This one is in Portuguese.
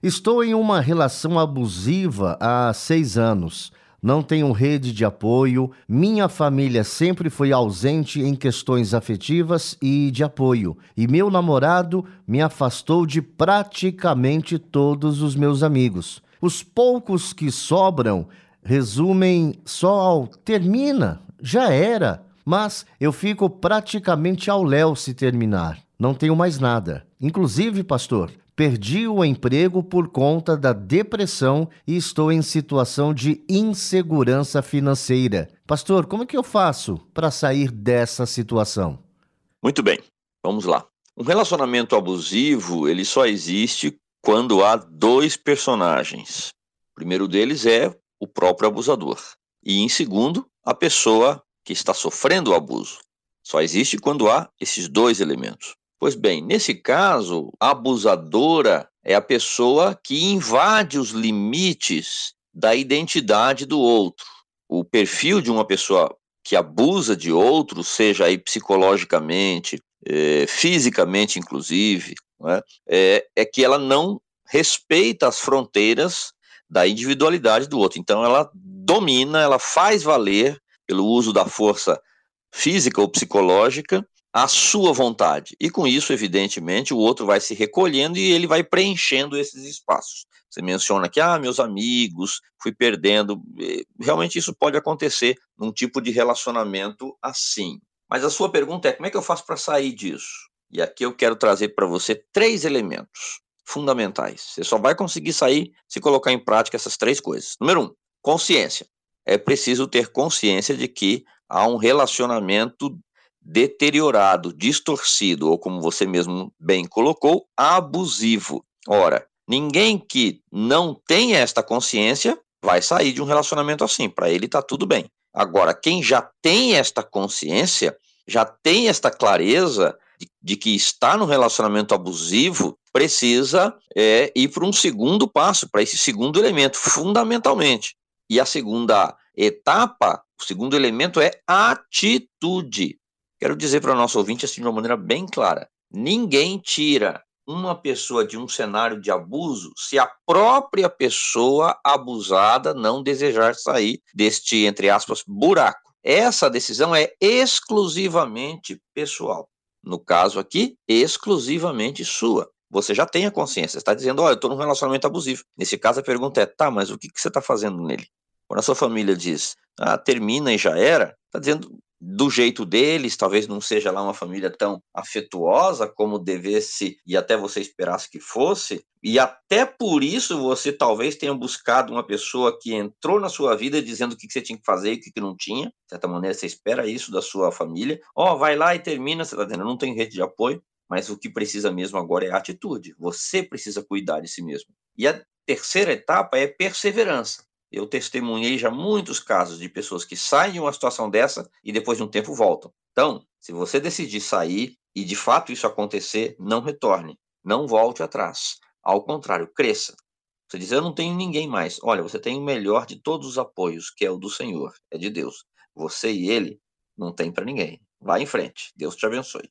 Estou em uma relação abusiva há seis anos. Não tenho rede de apoio. Minha família sempre foi ausente em questões afetivas e de apoio. E meu namorado me afastou de praticamente todos os meus amigos. Os poucos que sobram resumem só ao termina, já era. Mas eu fico praticamente ao léu se terminar. Não tenho mais nada. Inclusive, pastor, Perdi o emprego por conta da depressão e estou em situação de insegurança financeira. Pastor, como é que eu faço para sair dessa situação? Muito bem, vamos lá. Um relacionamento abusivo, ele só existe quando há dois personagens. O primeiro deles é o próprio abusador. E em segundo, a pessoa que está sofrendo o abuso. Só existe quando há esses dois elementos. Pois bem, nesse caso, a abusadora é a pessoa que invade os limites da identidade do outro. O perfil de uma pessoa que abusa de outro, seja aí psicologicamente, é, fisicamente inclusive, é? É, é que ela não respeita as fronteiras da individualidade do outro. Então ela domina, ela faz valer pelo uso da força física ou psicológica a sua vontade. E com isso, evidentemente, o outro vai se recolhendo e ele vai preenchendo esses espaços. Você menciona que, ah, meus amigos, fui perdendo. Realmente isso pode acontecer num tipo de relacionamento assim. Mas a sua pergunta é: como é que eu faço para sair disso? E aqui eu quero trazer para você três elementos fundamentais. Você só vai conseguir sair se colocar em prática essas três coisas. Número um, consciência. É preciso ter consciência de que há um relacionamento deteriorado, distorcido, ou como você mesmo bem colocou, abusivo. Ora, ninguém que não tenha esta consciência vai sair de um relacionamento assim. Para ele está tudo bem. Agora, quem já tem esta consciência, já tem esta clareza de, de que está no relacionamento abusivo, precisa é, ir para um segundo passo, para esse segundo elemento, fundamentalmente. E a segunda etapa, o segundo elemento é atitude. Quero dizer para o nosso ouvinte assim de uma maneira bem clara: ninguém tira uma pessoa de um cenário de abuso se a própria pessoa abusada não desejar sair deste, entre aspas, buraco. Essa decisão é exclusivamente pessoal. No caso aqui, exclusivamente sua. Você já tem a consciência, está dizendo, olha, eu estou num relacionamento abusivo. Nesse caso, a pergunta é, tá, mas o que, que você está fazendo nele? Quando a sua família diz, ah, termina e já era, está dizendo, do jeito deles, talvez não seja lá uma família tão afetuosa como devesse e até você esperasse que fosse, e até por isso você talvez tenha buscado uma pessoa que entrou na sua vida dizendo o que você tinha que fazer e o que não tinha. De certa maneira, você espera isso da sua família. Ó, oh, vai lá e termina, você está dizendo, não tem rede de apoio, mas o que precisa mesmo agora é atitude. Você precisa cuidar de si mesmo. E a terceira etapa é perseverança. Eu testemunhei já muitos casos de pessoas que saem de uma situação dessa e depois de um tempo voltam. Então, se você decidir sair e de fato isso acontecer, não retorne, não volte atrás. Ao contrário, cresça. Você diz, eu não tenho ninguém mais. Olha, você tem o melhor de todos os apoios, que é o do Senhor, é de Deus. Você e ele não tem para ninguém. Vá em frente. Deus te abençoe.